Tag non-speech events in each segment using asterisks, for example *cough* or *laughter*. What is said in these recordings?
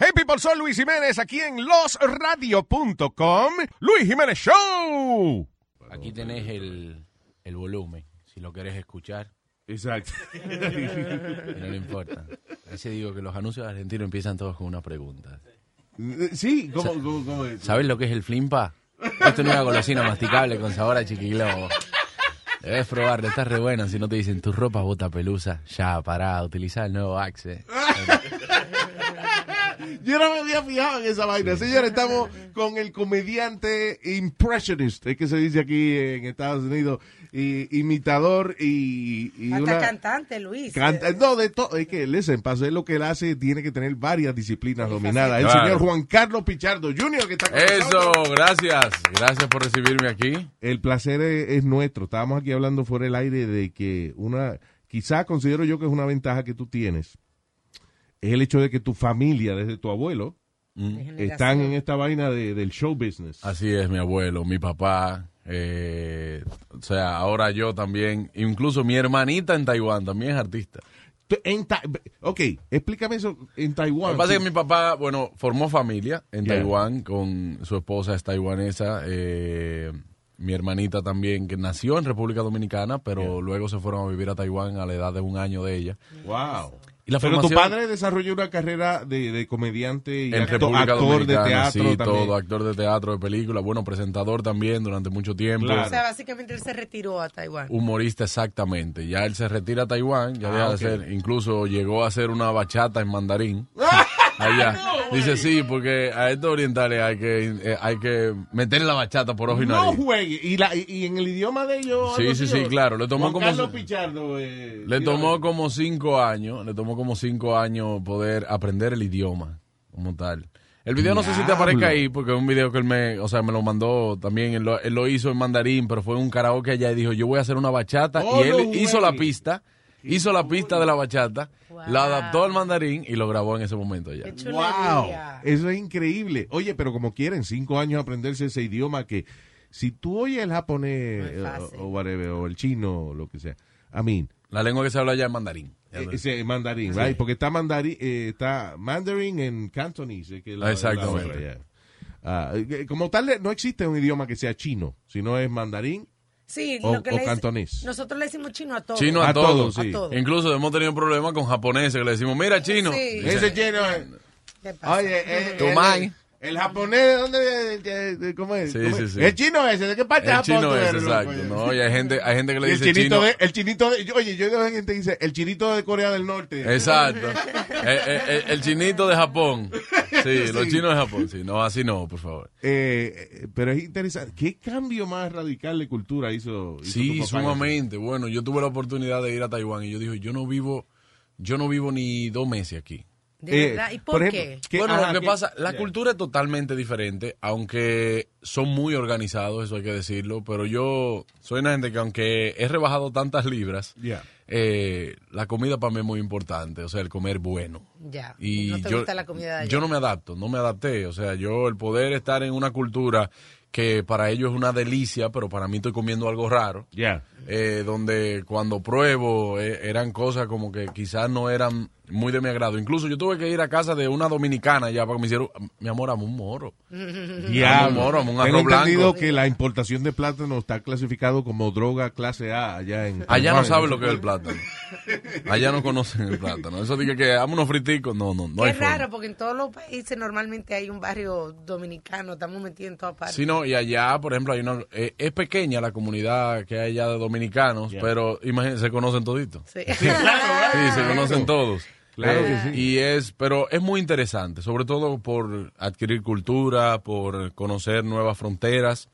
Hey people, soy Luis Jiménez aquí en losradio.com. Luis Jiménez Show. Aquí tenés el, el volumen, si lo querés escuchar. Exacto. *laughs* No le importa. A veces digo que los anuncios argentinos empiezan todos con una pregunta. Sí, ¿cómo, cómo, cómo es? ¿Sabes lo que es el flimpa? Esto es una golosina masticable con sabor a chiquiglobo. Debes probarlo, está re bueno. Si no te dicen tu ropa bota pelusa, ya, pará, utiliza el nuevo Axe. *laughs* Yo no me había fijado en esa vaina. Señores, estamos con el comediante impressionist, es que se dice aquí en Estados Unidos, y, imitador y, y Hasta una... cantante, Luis. Canta, no, de todo. Es que, listen, para hacer lo que él hace, tiene que tener varias disciplinas dominadas. El Claro. señor Juan Carlos Pichardo Jr., que está con Eso, nosotros. gracias. Gracias por recibirme aquí. El placer es, es nuestro. Estábamos aquí hablando fuera del aire de que una, quizá considero yo que es una ventaja que tú tienes, es el hecho de que tu familia, desde tu abuelo, están en esta vaina de- del show business. Así es, mi abuelo, mi papá. eh, o sea, ahora yo también. Incluso mi hermanita en Taiwán también es artista. En Ta- ok, explícame eso en Lo Taiwán. que pasa es que mi papá, bueno, formó familia en Yeah. Taiwán con su esposa es taiwanesa. eh, mi hermanita también, que nació en República Dominicana, pero luego se fueron a vivir a Taiwán a la edad de un año de ella. Wow. Y la Pero tu padre desarrolló una carrera de, de comediante y en acto- República actor de Dominicana, teatro sí, también. todo, actor de teatro, de película, bueno, presentador también durante mucho tiempo. Claro. O sea, básicamente él se retiró a Taiwán. Humorista exactamente. Ya él se retira a Taiwán, ya Ah, deja de hacer, incluso llegó a hacer una bachata en mandarín. *laughs* Allá. Dice sí, porque a estos orientales hay que eh, hay que meter la bachata por ojo y No juegue. ¿Y, la, y, en el idioma de ellos. Sí, sí, sí, claro, le tomó Juan como- Carlos Pichardo. eh, Le tomó como cinco años, le tomó como cinco años poder aprender el idioma como tal. El video no sé si te aparezca ahí, porque es un video que él me, o sea, me lo mandó también, él lo, él lo hizo en mandarín, pero fue un karaoke allá y dijo, yo voy a hacer una bachata, Oh, y él no hizo la pista, hizo la pista de la bachata, la adaptó al mandarín y lo grabó en ese momento allá. Qué Wow, eso es increíble. Oye, pero como quieren, cinco años aprenderse ese idioma que si tú oyes el japonés No o, whatever, o el chino o lo que sea, I mean, La lengua que se habla allá es mandarín. eh, ese mandarín, right? Porque está mandarín, eh, está mandarín en cantonese, que es la- la Exactamente. otra, ya. Ah, eh, como tal, no existe un idioma que sea chino, sino es mandarín. Sí, O- lo que o le cantonés. Nosotros le decimos chino a todos. Chino a, A todos. todos, sí. A todos. Incluso hemos tenido problemas con japoneses que le decimos, mira chino. Sí. Ese chino es... ¿Qué pasa? Oye, eh, Tu el, japonés, ¿de dónde viene? Eh, ¿Cómo es? Sí, ¿Cómo sí, es? sí. El chino ese, ¿de qué parte de El Japón chino es, eres, exacto. No, y hay gente, hay gente que le el dice chinito, chino. de, el chinito de, oye, yo veo gente que dice, el chinito de Corea del Norte. Exacto. el, *laughs* el- el chinito de Japón. *laughs* Sí, los chinos de Japón. Sí, no, así no, por favor. Eh, eh, pero es interesante. ¿Qué cambio más radical de cultura hizo? hizo tu Sí, papá? sumamente. Bueno, yo tuve la oportunidad de ir a Taiwán y yo dije, yo no vivo, yo no vivo ni dos meses aquí. ¿De Eh, verdad? ¿Y por por, ejemplo, qué? ¿Qué- bueno, ajá, lo que qué- pasa, la cultura es totalmente diferente, aunque son muy organizados, eso hay que decirlo, pero yo soy una gente que aunque he rebajado tantas libras, Ya. Eh, la comida para mí es muy importante, o sea, el comer bueno. Ya. Y ¿No te yo, gusta la comida de allá? yo no me adapto, no me adapté. O sea, yo el poder estar en una cultura que para ellos es una delicia, pero para mí estoy comiendo algo raro. Ya. eh, donde cuando pruebo eh, eran cosas como que quizás no eran muy de mi agrado. Incluso yo tuve que ir a casa de una dominicana ya para que me hicieron, mi amor, amo un moro. *laughs* Diablo. moro, un Tengo arroz entendido blanco. que la importación de plátano está clasificado como droga clase A allá en Allá no saben lo que es el plátano. Allá no conocen el plátano. Eso dije que amo unos friticos, no, no, no Qué hay forma. raro, porque en todos los países normalmente hay un barrio dominicano, estamos metidos en todas partes. Sí, no, y allá, por ejemplo, hay una, eh, es pequeña la comunidad que hay allá de dominicanos, pero imagínense, se conocen toditos. Sí. *laughs* Sí, se conocen *laughs* todos. Claro Eh, que sí. Y es, pero es muy interesante, sobre todo por adquirir cultura, por conocer nuevas fronteras.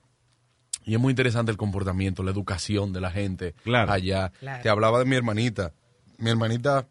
Y es muy interesante el comportamiento, la educación de la gente Claro. allá. Claro. Te hablaba de mi hermanita. Mi hermanita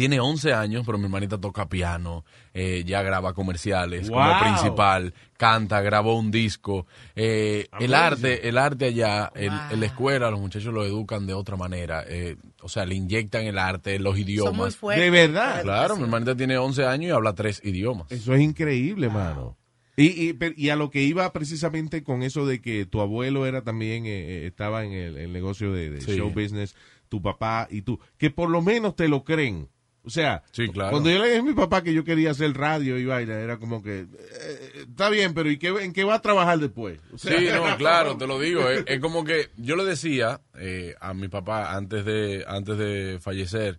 tiene 11 años, pero mi hermanita toca piano, eh, ya graba comerciales como Wow. principal, canta, grabó un disco. Eh, el arte, el arte allá, el- Wow. en la escuela, los muchachos lo educan de otra manera. eh, o sea, le inyectan el arte, los Son muy idiomas. fuertes. De verdad. Claro, mi hermanita tiene 11 años y habla tres idiomas. Eso es increíble, mano. Y, y, pero- y a lo que iba precisamente con eso de que tu abuelo era también, eh, eh, estaba en el, el negocio de, de Sí. show business, tu papá y tú, que por lo menos te lo creen. O sea, Sí, claro. cuando yo le dije a mi papá que yo quería hacer radio y vaina, era como que, eh, está bien, pero ¿y qué, en qué va a trabajar después? O sea, Sí, no, *laughs* claro, te lo digo. Es, es como que yo le decía eh, a mi papá antes de, antes de fallecer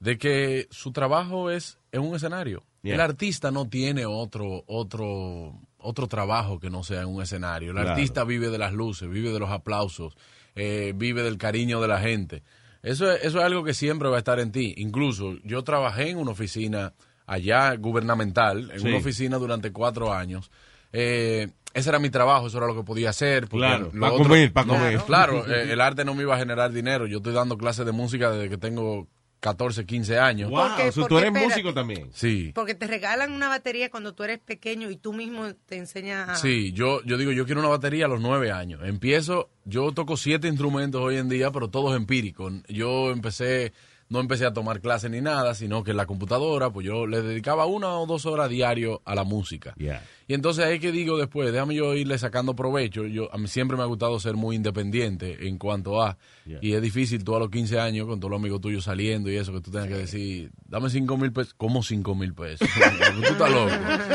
de que su trabajo es en un escenario. Yeah. El artista no tiene otro, otro, otro trabajo que no sea en un escenario. El Claro. artista vive de las luces, vive de los aplausos, eh, vive del cariño de la gente. Eso es, eso es algo que siempre va a estar en ti. Incluso yo trabajé en una oficina allá gubernamental, en Sí. una oficina durante cuatro años. Eh, ese era mi trabajo, eso era lo que podía hacer. Claro, comer, no, comer. *laughs* Claro, eh, el arte no me iba a generar dinero. Yo estoy dando clases de música desde que tengo 14, 15 años. Wow, Porque- o sea, tú eres espérate. músico también. Sí. Porque te regalan una batería cuando tú eres pequeño y tú mismo te enseñas a... Sí, yo, yo digo, yo quiero una batería a los nueve años. Empiezo, yo toco siete instrumentos hoy en día, pero todos empíricos. Yo empecé, no empecé a tomar clases ni nada, sino que en la computadora, pues yo le dedicaba una o dos horas diario a la música. Yeah. Y entonces ahí que digo después, déjame yo irle sacando provecho. Yo, a mí siempre me ha gustado ser muy independiente en cuanto a... Yeah. Y es difícil tú a los 15 años con todos los amigos tuyos saliendo y eso, que tú tengas que decir, dame 5 mil pesos. ¿Cómo 5 mil pesos? *laughs* tú estás loco.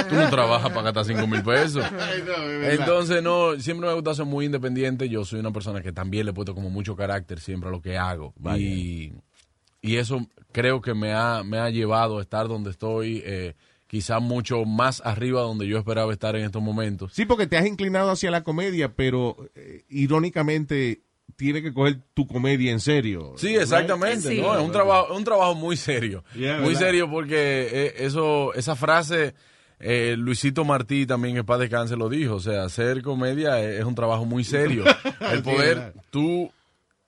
Tú no trabajas para gastar 5 mil pesos. *laughs* Entonces, no, siempre me ha gustado ser muy independiente. Yo soy una persona que también le he puesto como mucho carácter siempre a lo que hago. Vaya. Y, y eso creo que me ha, me ha llevado a estar donde estoy, eh, quizás mucho más arriba donde yo esperaba estar en estos momentos. Sí, porque te has inclinado hacia la comedia, pero eh, irónicamente tiene que coger tu comedia en serio. Sí, right? exactamente, Sí. ¿no? Es un trabajo, es un trabajo muy serio. Yeah, muy ¿verdad? serio porque eh, eso, esa frase, eh, Luisito Martí también en paz descanse lo dijo. O sea, hacer comedia es, es un trabajo muy serio. *laughs* El poder, tú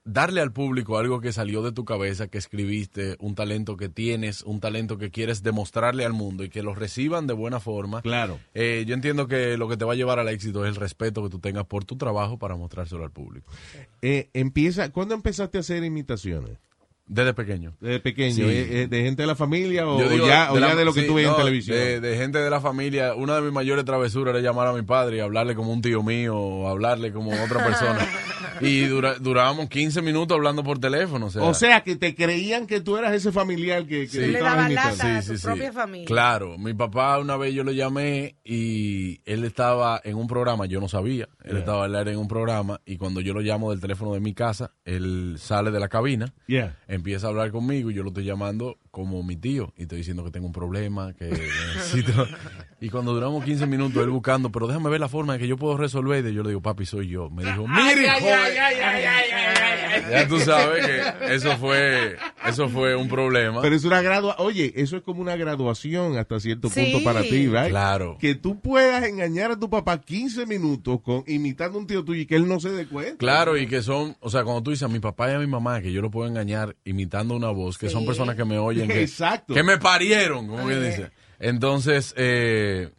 darle al público algo que salió de tu cabeza, que escribiste, un talento que tienes, un talento que quieres demostrarle al mundo y que lo reciban de buena forma. Claro. Eh, yo entiendo que lo que te va a llevar al éxito es el respeto que tú tengas por tu trabajo para mostrárselo al público. Eh, empieza, ¿Cuándo empezaste a hacer imitaciones? Desde pequeño. ¿De pequeño? Sí. ¿Eh, eh, ¿De gente de la familia o, digo ya, o de ya la- de lo que sí, tú ves en televisión? De, de gente de la familia. Una de mis mayores travesuras era llamar a mi padre y hablarle como un tío mío o hablarle como otra persona. *laughs* y dura- durábamos 15 minutos hablando por teléfono. O sea, o sea, que te creían que tú eras ese familiar que, que Sí. Le estabas daba lata. a su propia familia. Claro, mi papá una vez yo lo llamé y él estaba en un programa, yo no sabía, él Yeah. estaba al aire en un programa y cuando yo lo llamo del teléfono de mi casa, él sale de la cabina Yeah. Empieza a hablar conmigo y yo lo estoy llamando como mi tío y estoy diciendo que tengo un problema, que necesito... Y cuando duramos 15 minutos él buscando, pero déjame ver la forma de que yo puedo resolver, y yo le digo, papi, soy yo. Me dijo, mire, joven". Ya tú sabes que eso fue, eso fue un problema. Pero es una gradua Oye, eso es como una graduación hasta cierto Sí. punto para ti, ¿right? Claro. Que tú puedas engañar a tu papá 15 minutos con imitando a un tío tuyo y que él no se dé cuenta. Claro, y que son, o sea, cuando tú dices a mi papá y a mi mamá que yo lo puedo engañar imitando una voz, que son Sí. personas que me oyen, *laughs* que, Exacto. que me parieron, como que dice. Entonces, eh,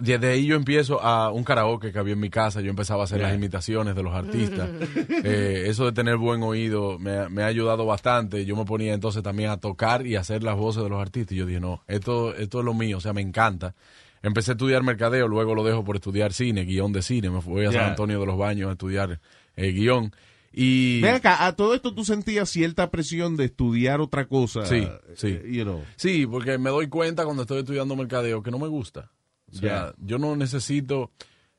desde ahí yo empiezo a un karaoke que había en mi casa, yo empezaba a hacer Yeah. las imitaciones de los artistas. *laughs* Eh, eso de tener buen oído me, me ha ayudado bastante. Yo me ponía entonces también a tocar y a hacer las voces de los artistas. Y yo dije, no, esto, esto es lo mío, o sea, me encanta. Empecé a estudiar mercadeo, luego lo dejo por estudiar cine, guion de cine. Me fui a San. Antonio de los Baños a estudiar eh, guion. Y Ven acá, a todo esto tú sentías cierta presión de estudiar otra cosa. Sí, eh, sí. you know. sí, porque me doy cuenta cuando estoy estudiando mercadeo que no me gusta. O sea, yo no necesito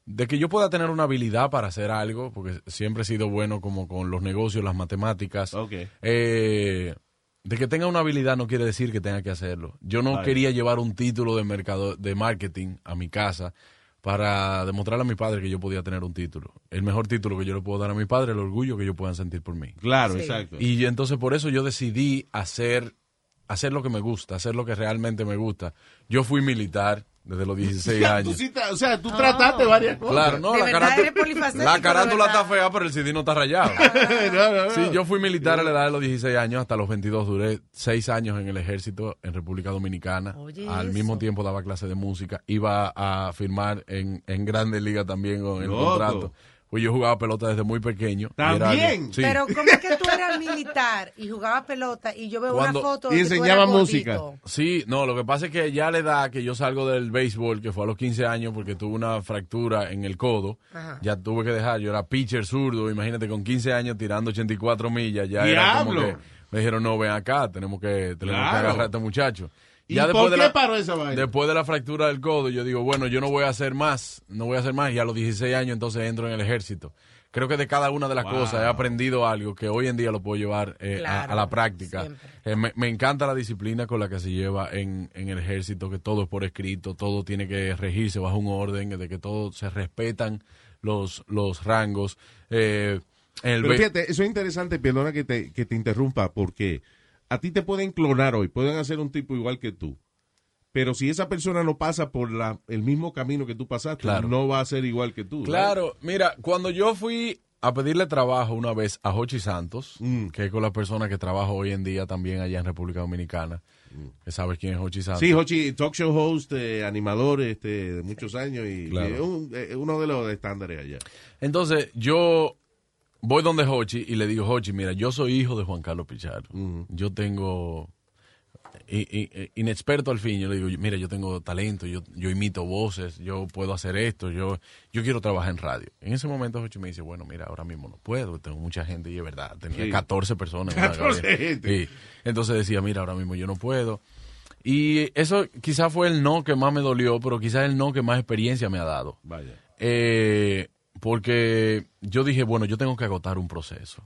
de que yo pueda tener una habilidad para hacer algo, porque siempre he sido bueno como con los negocios, las matemáticas. Ok. Eh, de que tenga una habilidad no quiere decir que tenga que hacerlo. Yo no quería llevar un título de mercado de marketing a mi casa para demostrarle a mi padre que yo podía tener un título. El mejor título que yo le puedo dar a mi padre, el orgullo que ellos puedan sentir por mí. Claro, Sí. exacto. Y entonces por eso yo decidí hacer hacer lo que me gusta, hacer lo que realmente me gusta. Yo fui militar desde los 16 *laughs* Ya, años. tú sí tra- o sea, tú trataste varias cosas. Claro, no, la, carátula- la carátula está fea, pero el CD no está rayado. *laughs* *laughs* No, no, no. Sí, yo fui militar a la edad de los 16 años hasta los 22. Duré 6 años en el ejército en República Dominicana. Oye, Al eso. mismo tiempo daba clase de música. Iba a firmar en, en Grandes Ligas también con el Loco. contrato. Pues yo jugaba pelota desde muy pequeño. ¿También? sí. Pero ¿cómo es que tú eras militar y jugabas pelota y yo veo Cuando- una foto Y que enseñaba eras música. gordito? Sí, no, lo que pasa es que ya a la edad que yo salgo del béisbol, que fue a los 15 años porque tuve una fractura en el codo, Ajá. ya tuve que dejar, yo era pitcher zurdo, imagínate con 15 años tirando 84 millas, ya era como ¡Diablo! que me dijeron, no, ven acá, tenemos que, tenemos que Claro. agarrar a este muchacho. ¿Y Ya por de qué la- paró esa vaina? Después de la fractura del codo, yo digo, bueno, yo no voy a hacer más, no voy a hacer más, y a los 16 años entonces entro en el ejército. Creo que de cada una de las Wow. cosas he aprendido algo que hoy en día lo puedo llevar eh, a- Claro, a, la práctica. Eh, me, me encanta la disciplina con la que se lleva en, en el ejército, que todo es por escrito, todo tiene que regirse bajo un orden, de que todo se respetan los, los rangos. Eh, el Pero fíjate, eso es interesante, perdona que te, que te interrumpa, porque a ti te pueden clonar hoy, pueden hacer un tipo igual que tú. Pero si esa persona no pasa por la, el mismo camino que tú pasaste, Claro. no va a ser igual que tú. Claro, mira, cuando yo fui a pedirle trabajo una vez a Jochi Santos, Mm. que es con la persona que trabajo hoy en día también allá en República Dominicana, que sabes quién es Jochi Santos. Sí, Hochi, talk show host, eh, animador este, de muchos años y, Claro. y un- eh, uno de los estándares allá. Entonces, yo voy donde Hochi y le digo, Hochi, mira, yo soy hijo de Juan Carlos Pichardo. Yo tengo, inexperto al fin, yo le digo, mira, yo tengo talento, yo, yo imito voces, yo puedo hacer esto, yo, yo quiero trabajar en radio. En ese momento Hochi me dice, bueno, mira, ahora mismo no puedo, tengo mucha gente y es verdad, tenía Sí. 14 personas. en una 14 cabina. gente. Sí. Entonces decía, mira, ahora mismo yo no puedo. Y eso quizás fue el no que más me dolió, pero quizás el no que más experiencia me ha dado. Vaya. Eh, porque yo dije, bueno, yo tengo que agotar un proceso.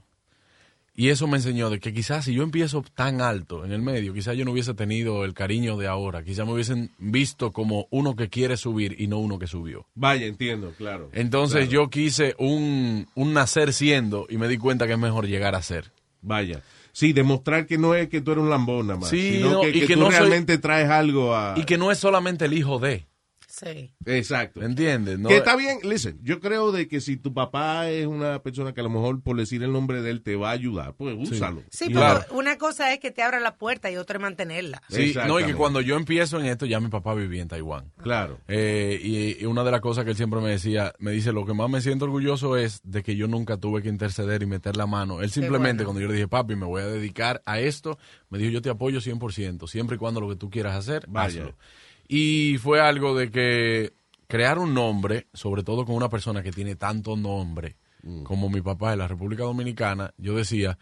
Y eso me enseñó de que quizás si yo empiezo tan alto en el medio, quizás yo no hubiese tenido el cariño de ahora, quizás me hubiesen visto como uno que quiere subir y no uno que subió. Vaya, entiendo, claro. Entonces Claro. yo quise un, un nacer siendo y me di cuenta que es mejor llegar a ser. Vaya. Sí, demostrar que no es que tú eres un lambón nada más, Sí, sino no, que, y que que tú no soy- realmente traes algo a... Y que no es solamente el hijo de, Sí. Exacto. ¿entiendes? No, que está bien, listen, yo creo de que si tu papá es una persona que a lo mejor por decir el nombre de él te va a ayudar, pues úsalo. Sí, pero Claro. una cosa es que te abra la puerta y otra es mantenerla. Sí, no, y que cuando yo empiezo en esto, ya mi papá vivía en Taiwán. Claro. Eh, y, y una de las cosas que él siempre me decía, me dice, lo que más me siento orgulloso es de que yo nunca tuve que interceder y meter la mano. Él simplemente, bueno. cuando yo le dije, papi, me voy a dedicar a esto, me dijo, yo te apoyo 100%, siempre y cuando lo que tú quieras hacer, Vaya. hazlo. Y fue algo de que crear un nombre, sobre todo con una persona que tiene tanto nombre Mm. como mi papá de la República Dominicana, yo decía,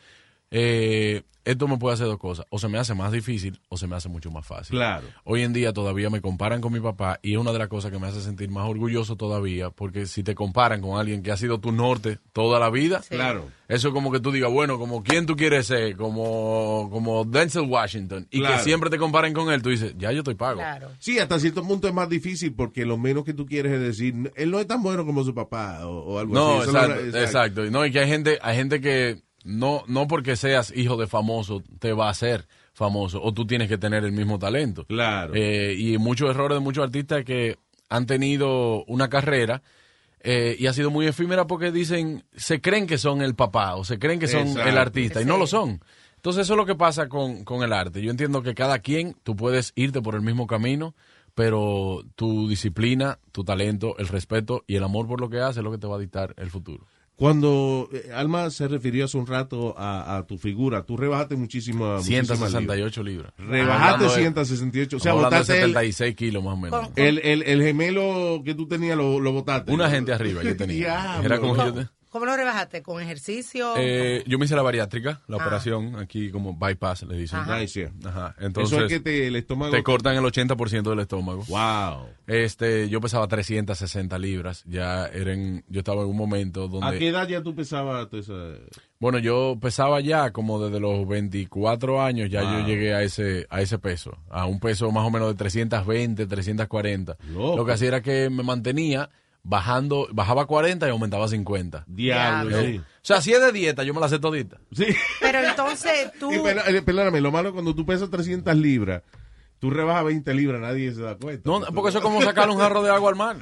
eh, esto me puede hacer dos cosas, o se me hace más difícil o se me hace mucho más fácil. Claro. Hoy en día todavía me comparan con mi papá y es una de las cosas que me hace sentir más orgulloso todavía, porque si te comparan con alguien que ha sido tu norte toda la vida, Sí. Claro. eso es como que tú digas, bueno, como quién tú quieres ser, como, como Denzel Washington, y Claro. que siempre te comparen con él, tú dices, ya yo estoy pago. Claro. Sí, hasta cierto punto es más difícil porque lo menos que tú quieres es decir, él no es tan bueno como su papá o, o algo No, así. Eso exacto, exacto. Y No, y que hay gente, hay gente que no, no porque seas hijo de famoso te va a hacer famoso, o tú tienes que tener el mismo talento. Claro. Eh, y muchos errores de muchos artistas que han tenido una carrera eh, y ha sido muy efímera porque dicen, se creen que son el papá o se creen que son Exacto. el artista y no lo son. Entonces eso es lo que pasa con, con el arte. Yo entiendo que cada quien, tú puedes irte por el mismo camino, pero tu disciplina, tu talento, el respeto y el amor por lo que haces es lo que te va a dictar el futuro. Cuando eh, Alma se refirió hace un rato a, a tu figura, tú rebajaste muchísimo. muchísimas libras. 168 libras. Rebajaste Hablando de- 168. O sea, botaste el, 76 kilos más o menos. El, el, el gemelo que tú tenías, lo, lo botaste. Una gente arriba yo tenía. *laughs* Diablo. Era como yo, te- ¿Cómo lo rebajaste? ¿Con ejercicio? eh, yo me hice la bariátrica, la Ah. operación, aquí como bypass le dicen. Ajá. Nice, yeah. Ajá. Eso Entonces es que te, el estómago. te cortan el 80% del estómago. Wow. Este, yo pesaba 360 libras, ya eran, yo estaba en un momento ¿A donde, qué edad ya tú pesabas esa- bueno, yo pesaba ya como desde los 24 años, ya Wow. yo llegué a ese, a ese peso, a un peso más o menos de 320, 340. Loco. Lo que hacía era que me mantenía bajando, bajaba 40 y aumentaba 50. Diablo, sí. O sea, si es de dieta, yo me la sé todita. Sí. Pero entonces *laughs* tú... Eh, perdóname, lo malo es cuando tú pesas 300 libras, tú rebajas 20 libras, nadie se da cuenta. No, porque eso es como *laughs* sacarle un jarro de agua al mar.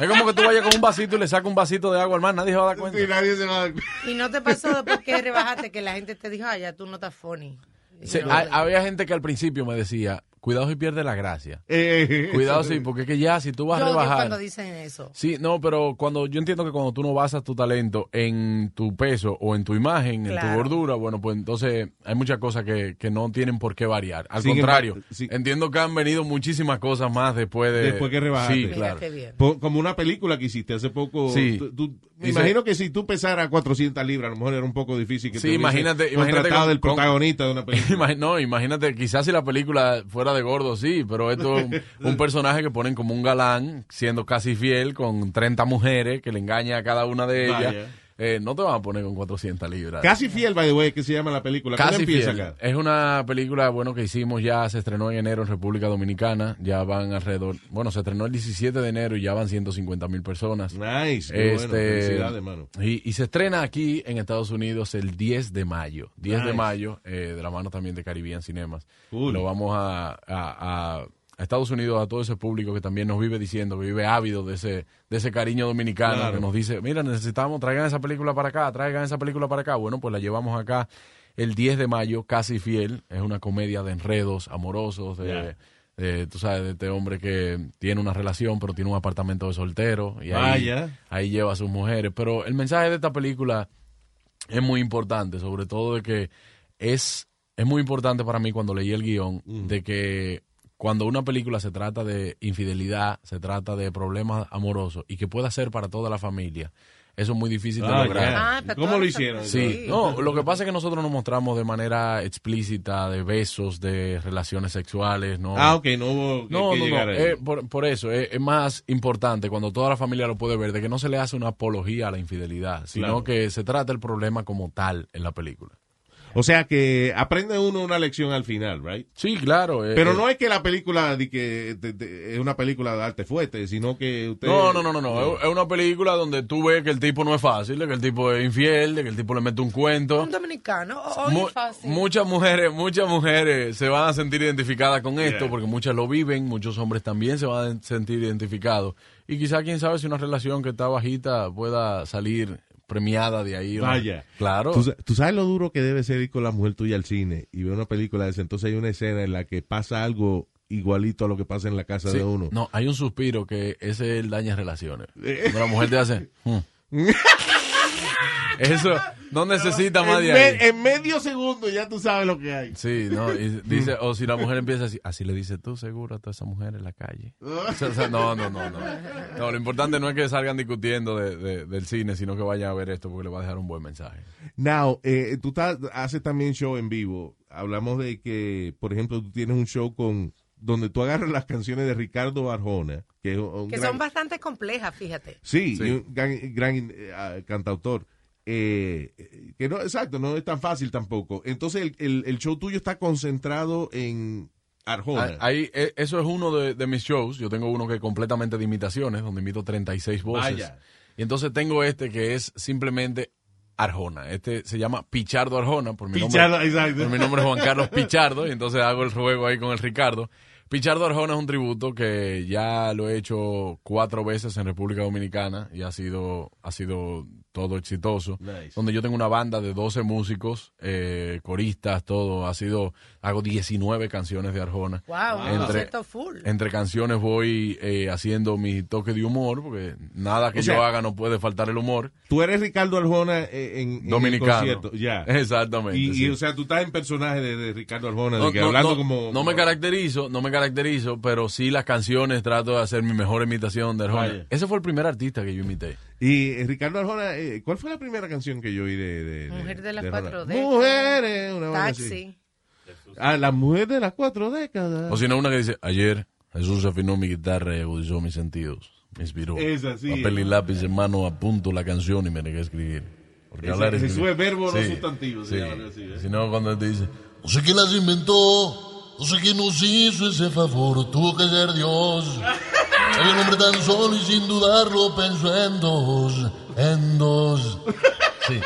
Es como que tú vayas con un vasito y le sacas un vasito de agua al mar, nadie se va a dar cuenta. Sí, nadie se va a dar cuenta. Y no te pasó después que rebajaste que la gente te dijo, ah, ya tú no estás funny. Sí, No, hay- había gente que al principio me decía, cuidado si pierde la gracia. *laughs* Eh, Cuidado sí, porque es que ya si tú vas yo a rebajar... cuando dicen eso. Sí, no, pero cuando yo entiendo que cuando tú no basas tu talento en tu peso o en tu imagen, en tu gordura, bueno, pues entonces hay muchas cosas que, que no tienen por qué variar. Al Sin contrario, embargo, sí. entiendo que han venido muchísimas cosas más después de... Después que rebajaste. Sí, claro. bien. Como una película que hiciste hace poco. Sí. Tú- tú- me Dice- imagino que si tú pesaras 400 libras, a lo mejor era un poco difícil que Sí, te imagínate- imagínate contratado con- del con- protagonista de una *laughs* película. No, imagínate, quizás si la película fuera de gordo, sí, pero esto es un, un *laughs* personaje que ponen como un galán, siendo casi fiel, con 30 mujeres, que le engaña a cada una de ellas. Vaya. Eh, no te van a poner con 400 libras. Casi fiel, by the way, que se llama la película. ¿Cuándo Casi empieza fiel. acá? Es una película, bueno, que hicimos ya, se estrenó en enero en República Dominicana, ya van alrededor, bueno, se estrenó el 17 de enero y ya van 150 mil personas. Nice. Qué bueno. Este, Felicidades, mano. y, y se estrena aquí en Estados Unidos el 10 de mayo. 10 de mayo, eh, de la mano también de Caribbean Cinemas. Cool. Lo vamos a, a- a- a Estados Unidos, a todo ese público que también nos vive diciendo, que vive ávido de ese, de ese cariño dominicano, Claro. que nos dice, mira, necesitamos, traigan esa película para acá, traigan esa película para acá. Bueno, pues la llevamos acá el 10 de mayo, casi fiel. Es una comedia de enredos amorosos, de... De, tú sabes, de este hombre que tiene una relación, pero tiene un apartamento de soltero. Y ahí, Vaya. ahí lleva a sus mujeres. Pero el mensaje de esta película es muy importante, sobre todo de que es, es muy importante para mí cuando leí el guion, de que cuando una película se trata de infidelidad, se trata de problemas amorosos y que pueda ser para toda la familia, eso es muy difícil de Ah, lograr. Ah, pero ¿Cómo lo hicieron? Sí, no, lo que pasa es que nosotros nos mostramos de manera explícita de besos, de relaciones sexuales, ¿no? Ah, ok, no hubo que, No, que no, llegar no. eh, por, por eso es, es más importante cuando toda la familia lo puede ver, de que no se le hace una apología a la infidelidad, sino Claro. que se trata el problema como tal en la película. O sea que aprende uno una lección al final, right? Sí, claro. eh, Pero eh, no es que la película di que de- de- es una película de arte fuerte, sino que usted No, no, no, no, no. Es- Es una película donde tú ves que el tipo no es fácil, de que el tipo es infiel, de que el tipo le mete un cuento. Un dominicano, Mu- es fácil. muchas mujeres, muchas mujeres se van a sentir identificadas con esto Yeah. porque muchas lo viven, muchos hombres también se van a sentir identificados y quizá quién sabe si una relación que está bajita pueda salir premiada de ahí. ¿no? Vaya. Claro. ¿Tú, sa- tú sabes lo duro que debe ser ir con la mujer tuya al cine y ver una película de esa? Entonces hay una escena en la que pasa algo igualito a lo que pasa en la casa Sí. de uno. No, hay un suspiro que ese es el daña relaciones. Cuando la mujer te hace... "Hmm". *laughs* Eso no necesita más de ahí. en medio segundo ya tú sabes lo que hay. Sí, no, y *laughs* dice, o si la mujer empieza así, así le dice tú seguro a toda esa mujer en la calle. O *laughs* sea, o sea, no, no, no, no. No, lo importante no es que salgan discutiendo de, de- del cine, sino que vayan a ver esto porque le va a dejar un buen mensaje. Now, eh, tú estás- haces también show en vivo. Hablamos de que, por ejemplo, tú tienes un show con donde tú agarras las canciones de Ricardo Arjona, que es un que gran- son bastante complejas, fíjate. Sí, Sí. y un gran, gran, eh, ah, cantautor. Eh, que no, exacto, no es tan fácil tampoco. Entonces, el, el- el show tuyo está concentrado en Arjona. Ah, Ahí, eh, eso es uno de, de mis shows. Yo tengo uno que es completamente de imitaciones, donde imito 36 voces. Vaya. Y entonces tengo este que es simplemente Arjona. Este se llama Pichardo Arjona, por mi Pichardo, nombre. por mi nombre es Juan Carlos Pichardo, y entonces hago el juego ahí con el Ricardo. Pichardo Arjona es un tributo que ya lo he hecho cuatro veces en República Dominicana y ha sido, ha sido todo exitoso. Nice. Donde yo tengo una banda de 12 músicos, eh, coristas, todo. Ha sido, hago 19 canciones de Arjona. Wow, Entre- concierto full. Entre canciones voy eh, haciendo mi toque de humor, porque nada que O sea, yo haga no puede faltar el humor. Tú eres Ricardo Arjona eh, en, en el Dominicano. *laughs* Exactamente. Y, o sea, tú estás en personaje de, de Ricardo Arjona, de no, que no, hablando no, como... no me caracterizo, no me caracterizo, pero sí las canciones trato de hacer mi mejor imitación de Arjona. Vaya. Ese fue el primer artista que yo imité. Y eh, Ricardo Arjona, eh, ¿cuál fue la primera canción que yo oí de... de- de- Mujer de las cuatro décadas. Mujeres, una así. Ah, la mujer de las cuatro décadas. O si no, una que dice, ayer Jesús afinó mi guitarra y agudizó mis sentidos. Me inspiró. Esa sí. Papel y lápiz en mano, apunto la canción y me negué a escribir. Porque hablar es Jesús es verbo, no Sí, sustantivo, sí. así, ¿eh? Si no, cuando te dice, No sé quién las inventó, no sé quién nos hizo ese favor, tuvo que ser Dios. *laughs* Hay un hombre tan solo y sin dudarlo pensó en dos, en dos. Sí.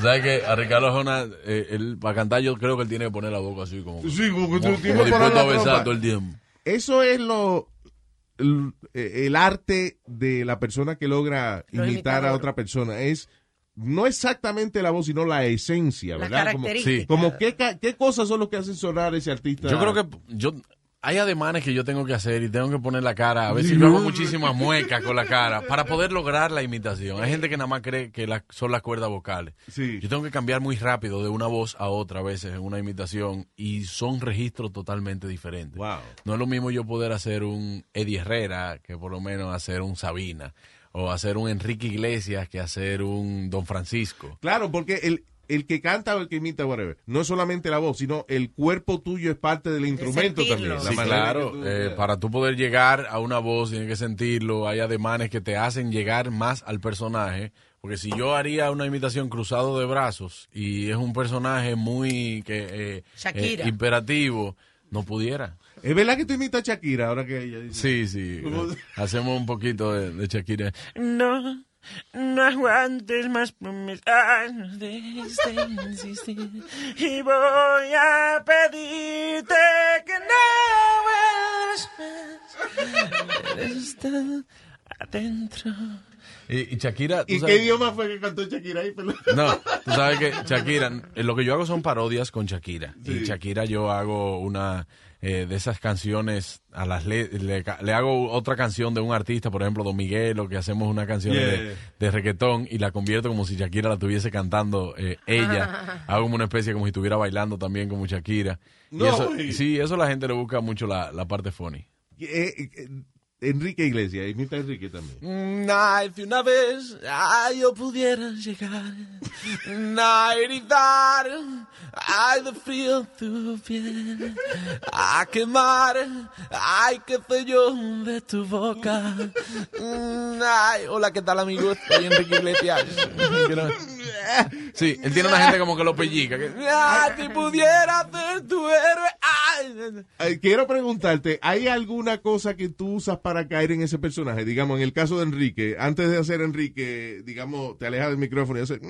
¿Sabes que A Ricardo Arjona, eh, él, para cantar, yo creo que él tiene que poner la boca así como. Sí, como que tú como, tienes como dispuesto a la besar trompa. todo el tiempo. Eso es lo el, el arte de la persona que logra Lo imitar a otra persona. Es no exactamente la voz, sino la esencia, La ¿verdad? Como, característica. como qué, ca- qué cosas son lo que hacen sonar ese artista. Yo creo que yo hay ademanes que yo tengo que hacer y tengo que poner la cara. A veces yo hago muchísimas muecas con la *laughs* cara para poder lograr la imitación. Hay gente que nada más cree que la- son las cuerdas vocales. Sí. Yo tengo que cambiar muy rápido de una voz a otra a veces en una imitación y son registros totalmente diferentes. Wow. No es lo mismo yo poder hacer un Eddie Herrera que por lo menos hacer un Sabina o hacer un Enrique Iglesias que hacer un Don Francisco. Claro, porque el, el que canta o el que imita, whatever, no es solamente la voz, sino el cuerpo tuyo es parte del instrumento sentirlo. también. Sí, claro. tú- eh, para tú poder llegar a una voz, tienes que sentirlo. Hay ademanes que te hacen llegar más al personaje. Porque si yo haría una imitación cruzado de brazos y es un personaje muy que, eh, Shakira. eh, imperativo, no pudiera. Es verdad que tú imitas a Shakira ahora que ella dice. Sí, sí. ¿Cómo? Hacemos un poquito de, de Shakira. No, no aguantes más promesas de insistir. Y voy a pedirte que no vuelvas más. Está adentro. Y, y Shakira, ¿tú ¿Y sabes- qué idioma fue que cantó Shakira ahí? No, tú sabes que Shakira, eh, lo que yo hago son parodias con Shakira. Sí. Y Shakira yo hago una eh, de esas canciones, a las le, le, le hago otra canción de un artista, por ejemplo, Don Miguel, o que hacemos una canción Yeah. de, de reggaetón y la convierto como si Shakira la estuviese cantando eh, ella. *laughs* hago como una especie como si estuviera bailando también como Shakira. Y No, eso, güey. sí, eso la gente le busca mucho la, la parte funny. Eh, Enrique Iglesias, imita a Enrique también. Mm, Ay, si una vez ay, yo pudiera llegar a gritar, ay, de frío tu piel, a quemar, ay, qué sé yo de tu boca. Mm, Ay, hola, ¿qué tal, amigos? Soy Enrique Iglesias. Sí, él tiene una gente como que lo pellica. Que, ay, si pudiera ser tu héroe, ay. Quiero preguntarte, ¿hay alguna cosa que tú usas para caer en ese personaje? Digamos, en el caso de Enrique, antes de hacer Enrique, digamos, te alejas del micrófono y haces...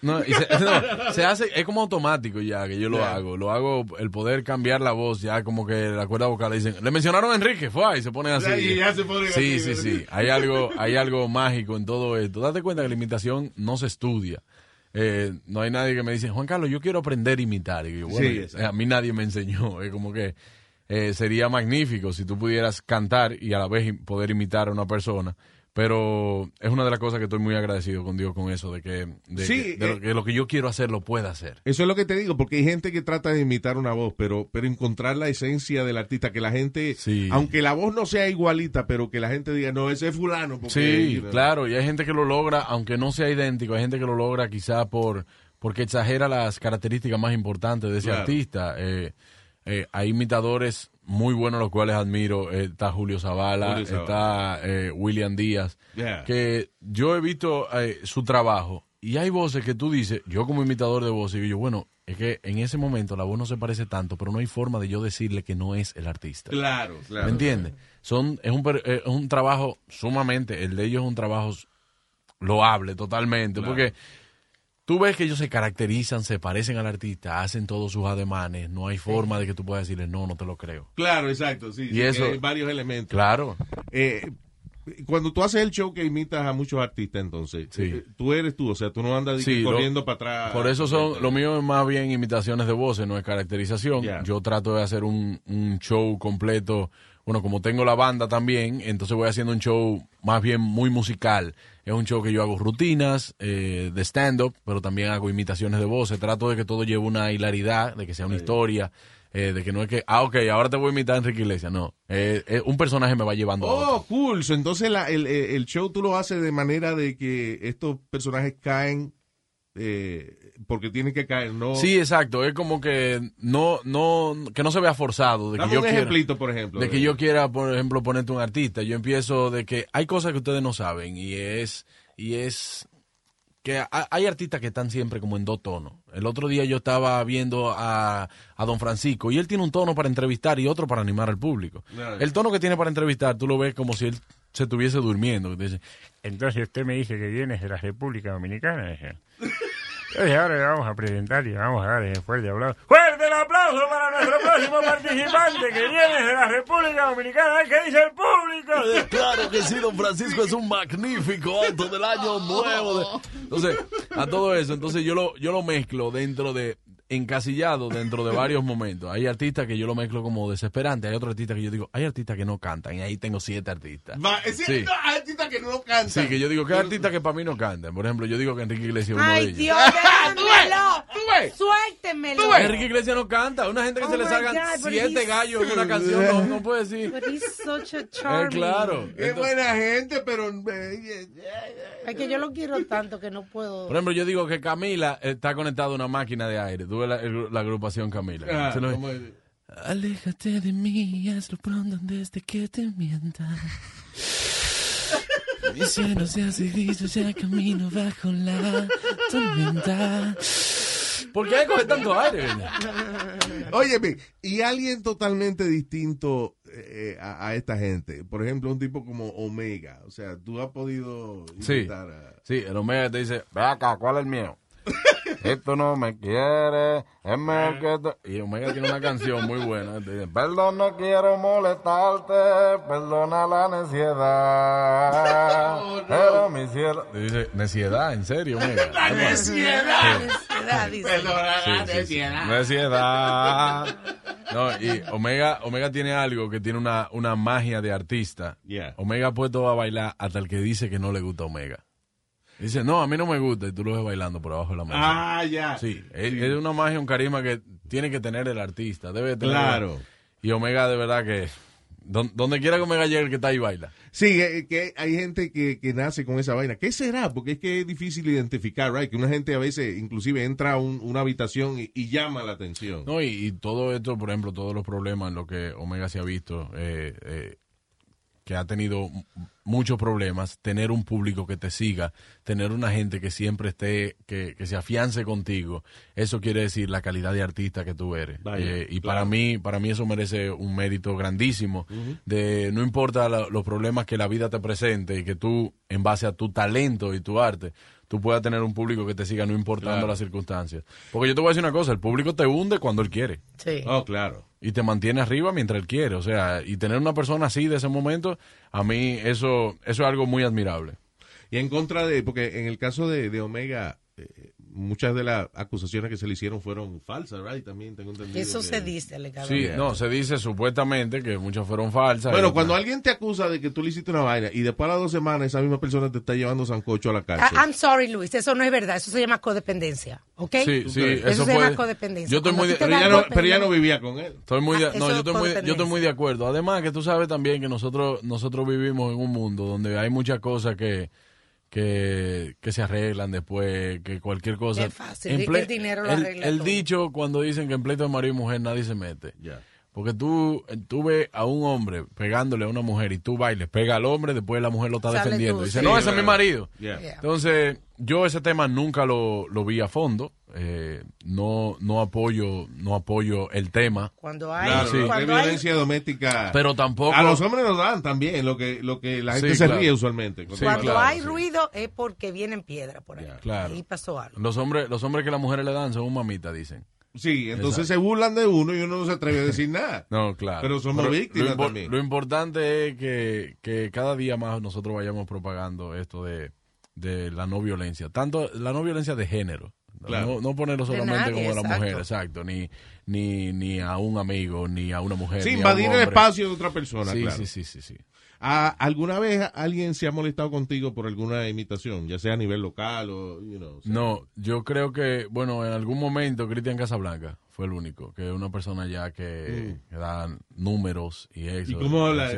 No, y se, *laughs* no, se hace, es como automático ya que yo lo hago. Lo hago, el poder cambiar la voz, ya como que la cuerda vocal le dicen, le mencionaron a Enrique, fue, y se ponen así. Y ya se ponen sí, así, sí, sí. Hay algo, hay algo mágico en todo esto. Date cuenta que la imitación no se estudia. Eh, no hay nadie que me dice, Juan Carlos, yo quiero aprender a imitar. Y yo, bueno, Sí, eh, a mí nadie me enseñó. Es como que eh, sería magnífico si tú pudieras cantar y a la vez poder imitar a una persona. Pero es una de las cosas que estoy muy agradecido con Dios con eso, de que, de, Sí, que- de lo, eh. que lo que yo quiero hacer lo pueda hacer. Eso es lo que te digo, porque hay gente que trata de imitar una voz, pero, pero encontrar la esencia del artista, que la gente, Sí. aunque la voz no sea igualita, pero que la gente diga, no, ese es fulano. Porque, Sí, claro, y hay gente que lo logra, aunque no sea idéntico, hay gente que lo logra quizá por porque exagera las características más importantes de ese Claro. artista. Eh, eh, hay imitadores muy buenos, los cuales admiro. Eh, está Julio Zavala, Julio Zavala. está eh, William Díaz, Yeah. que yo he visto eh, su trabajo y hay voces que tú dices, yo como imitador de voces, digo yo, bueno, es que en ese momento la voz no se parece tanto, pero no hay forma de yo decirle que no es el artista. Claro, claro. ¿Me entiendes? Son, es, un, per- eh, es un trabajo sumamente, el de ellos es un trabajo loable totalmente, Claro. porque tú ves que ellos se caracterizan, se parecen al artista, hacen todos sus ademanes, no hay forma de que tú puedas decirle, no, no te lo creo. Claro, exacto, sí. Y sí, eso- hay varios elementos. Claro, Eh, cuando tú haces el show que imitas a muchos artistas, entonces, Sí. eh, tú eres tú, o sea, tú no andas Sí, lo- corriendo para atrás. por eso son, lo mío es más bien imitaciones de voces, no es caracterización. Yo trato de hacer un, un show completo, bueno, como tengo la banda también, entonces voy haciendo un show más bien muy musical. Es un show que yo hago rutinas eh, de stand-up, pero también hago imitaciones de voces. Trato de que todo lleve una hilaridad, de que sea una historia, eh, de que no es que, ah, ok, ahora te voy a imitar a Enrique Iglesias. No, eh, eh, un personaje me va llevando a otro. Oh, cool. Entonces la- el, el show tú lo haces de manera de que estos personajes caen eh, porque tienen que caer, ¿no? Sí, exacto. Es como que no, no, que no se vea forzado. De que Dame yo un quiera- ejemplito, por ejemplo. De que yo quiera, por ejemplo, ponerte un artista. Yo empiezo de que hay cosas que ustedes no saben y es, y es que ha- hay artistas que están siempre como en dos tonos. El otro día yo estaba viendo a, a Don Francisco y él tiene un tono para entrevistar y otro para animar al público. Claro. El tono que tiene para entrevistar, tú lo ves como si él se estuviese durmiendo. que te dice, Entonces usted me dice que vienes de la República Dominicana. Dije. Entonces ahora le vamos a presentar y le vamos a dar ese fuerte aplauso. ¡Fuerte el aplauso para nuestro próximo participante que viene de la República Dominicana! ¿Qué dice el público? Claro que sí, don Francisco es un magnífico auto del año nuevo. de- Entonces, a todo eso, entonces yo lo, yo lo mezclo dentro de, encasillado dentro de varios momentos. Hay artistas que yo lo mezclo como desesperante, hay otros artistas que yo digo, hay artistas que no cantan, y ahí tengo siete artistas. Va, es Sí. cierto, hay artistas que no cantan. Sí, que yo digo que hay artistas que para mí no cantan. Por ejemplo, yo digo que Enrique Iglesias es uno de Ay, ellos. Dios, *laughs* ¿Tú ves? déjamelo. ¿Tú ves? Suéltemelo. Enrique Iglesias no canta. Una gente que Oh se le salgan God, siete gallos en una canción no, no puede decir. But he's such a Eh, charming. claro. Es Entonces- buena gente, pero... eh, Es que yo lo quiero tanto que no puedo. Por ejemplo, yo digo que Camila está conectada a una máquina de aire. Tú ves la, la agrupación Camila. Ah, Se lo-. Aléjate de mí, hazlo pronto antes de que te mienta. Mi cielo se hace gris, ya camino bajo la tormenta. ¿Por qué hay que coger tanto aire? Óyeme, *laughs* y alguien totalmente distinto eh, a, a esta gente. Por ejemplo, un tipo como Omega. O sea, tú has podido Sí. a... Sí, el Omega te dice, ve acá, ¿cuál es el mío? *laughs* Esto no me quiere, es mejor que esto. Y Omega tiene una canción muy buena. Dice, perdón, no quiero molestarte, perdona la neciedad. *laughs* Pero mi cielo. Dice, neciedad, ¿en serio, Omega? *laughs* ¡La neciedad! Necesidad, dice. Perdona Sí, la sí, sí. neciedad. Neciedad. No, y Omega, Omega tiene algo que tiene una, una magia de artista. Yeah. Omega ha puesto a bailar hasta el que dice que no le gusta Omega. Dice, no, a mí no me gusta, y tú lo ves bailando por abajo de la mesa. Ah, ya. Sí, es, es una magia, un carisma que tiene que tener el artista. Debe tener. Claro. Y Omega, de verdad que. don- Donde quiera que Omega llegue, el que está ahí baila. Sí, eh, que hay gente que, que nace con esa vaina. ¿Qué será? Porque es que es difícil identificar, right? Que una gente a veces inclusive entra a un- una habitación y, y llama la atención. No, y, y todo esto, por ejemplo, todos los problemas en lo que Omega se ha visto, eh, eh, que ha tenido muchos problemas, tener un público que te siga, tener una gente que siempre esté, que, que se afiance contigo, eso quiere decir la calidad de artista que tú eres. Vaya, Eh, y claro. para mí, para mí eso merece un mérito grandísimo, de no importa la- los problemas que la vida te presente y que tú, en base a tu talento y tu arte, tú puedas tener un público que te siga no importando Claro. las circunstancias. Porque yo te voy a decir una cosa, el público te hunde cuando él quiere Sí. Oh, claro. Y te mantiene arriba mientras él quiere. O sea, y tener una persona así de ese momento, a mí eso, eso es algo muy admirable. Y en contra de, porque en el caso de, de Omega, eh, muchas de las acusaciones que se le hicieron fueron falsas, right? También tengo entendido. Eso que- se dice, Sí, alegadamente. no, se dice supuestamente que muchas fueron falsas. Bueno, y cuando otras- alguien te acusa de que tú le hiciste una vaina y después a las dos semanas esa misma persona te está llevando sancocho a la Ah, cárcel. I'm sorry, Luis, eso no es verdad. Eso se llama codependencia, ¿ok? Sí, sí, Eso eso, se llama codependencia. Yo estoy muy de, pero, ella no, pero ya no vivía con él. estoy muy de- Ah, no, yo estoy muy, de- yo estoy muy de acuerdo. Además que tú sabes también que nosotros nosotros vivimos en un mundo donde hay muchas cosas que que, que se arreglan después, que cualquier cosa. Es fácil, En el dinero lo el, arregla el todo. dicho cuando dicen que en pleito de marido y mujer nadie se mete. Ya. Porque tú, tú ves a un hombre pegándole a una mujer y tú bailes, pega al hombre, después la mujer lo está Sale defendiendo. tú, Dice, sí. no, ese es mi marido. Yeah. Yeah. Entonces, yo ese tema nunca lo, lo vi a fondo. Eh, no, no apoyo, no apoyo el tema. Cuando hay, Claro, Sí. cuando hay, violencia doméstica. Pero tampoco. a los hombres nos dan también lo que, lo que la gente Sí, se claro. ríe usualmente. Sí, cuando claro, hay sí. ruido es porque vienen piedras por ahí. Claro. Ahí pasó algo. Los hombres, los hombres que las mujeres le dan son un mamita, dicen. Sí, entonces se burlan de uno y uno no se atreve a decir nada. *laughs* No, claro. Pero somos víctimas lo, también. lo importante es que, que cada día más nosotros vayamos propagando esto de, de la no violencia. Tanto la no violencia de género. Claro. No, no ponerlo solamente nadie, como a la exacto. mujer, exacto. Ni, ni, ni a un amigo, ni a una mujer. Sí, ni a un invadir el espacio de otra persona, Sí, claro. sí, sí, sí, sí. Ah, ¿Alguna vez alguien se ha molestado contigo por alguna imitación, ya sea a nivel local o, you know, o sea, No, yo creo que, bueno, en algún momento Cristian Casablanca fue el único, que es una persona ya que, que da números y eso. Mm. ¿Y cómo habla?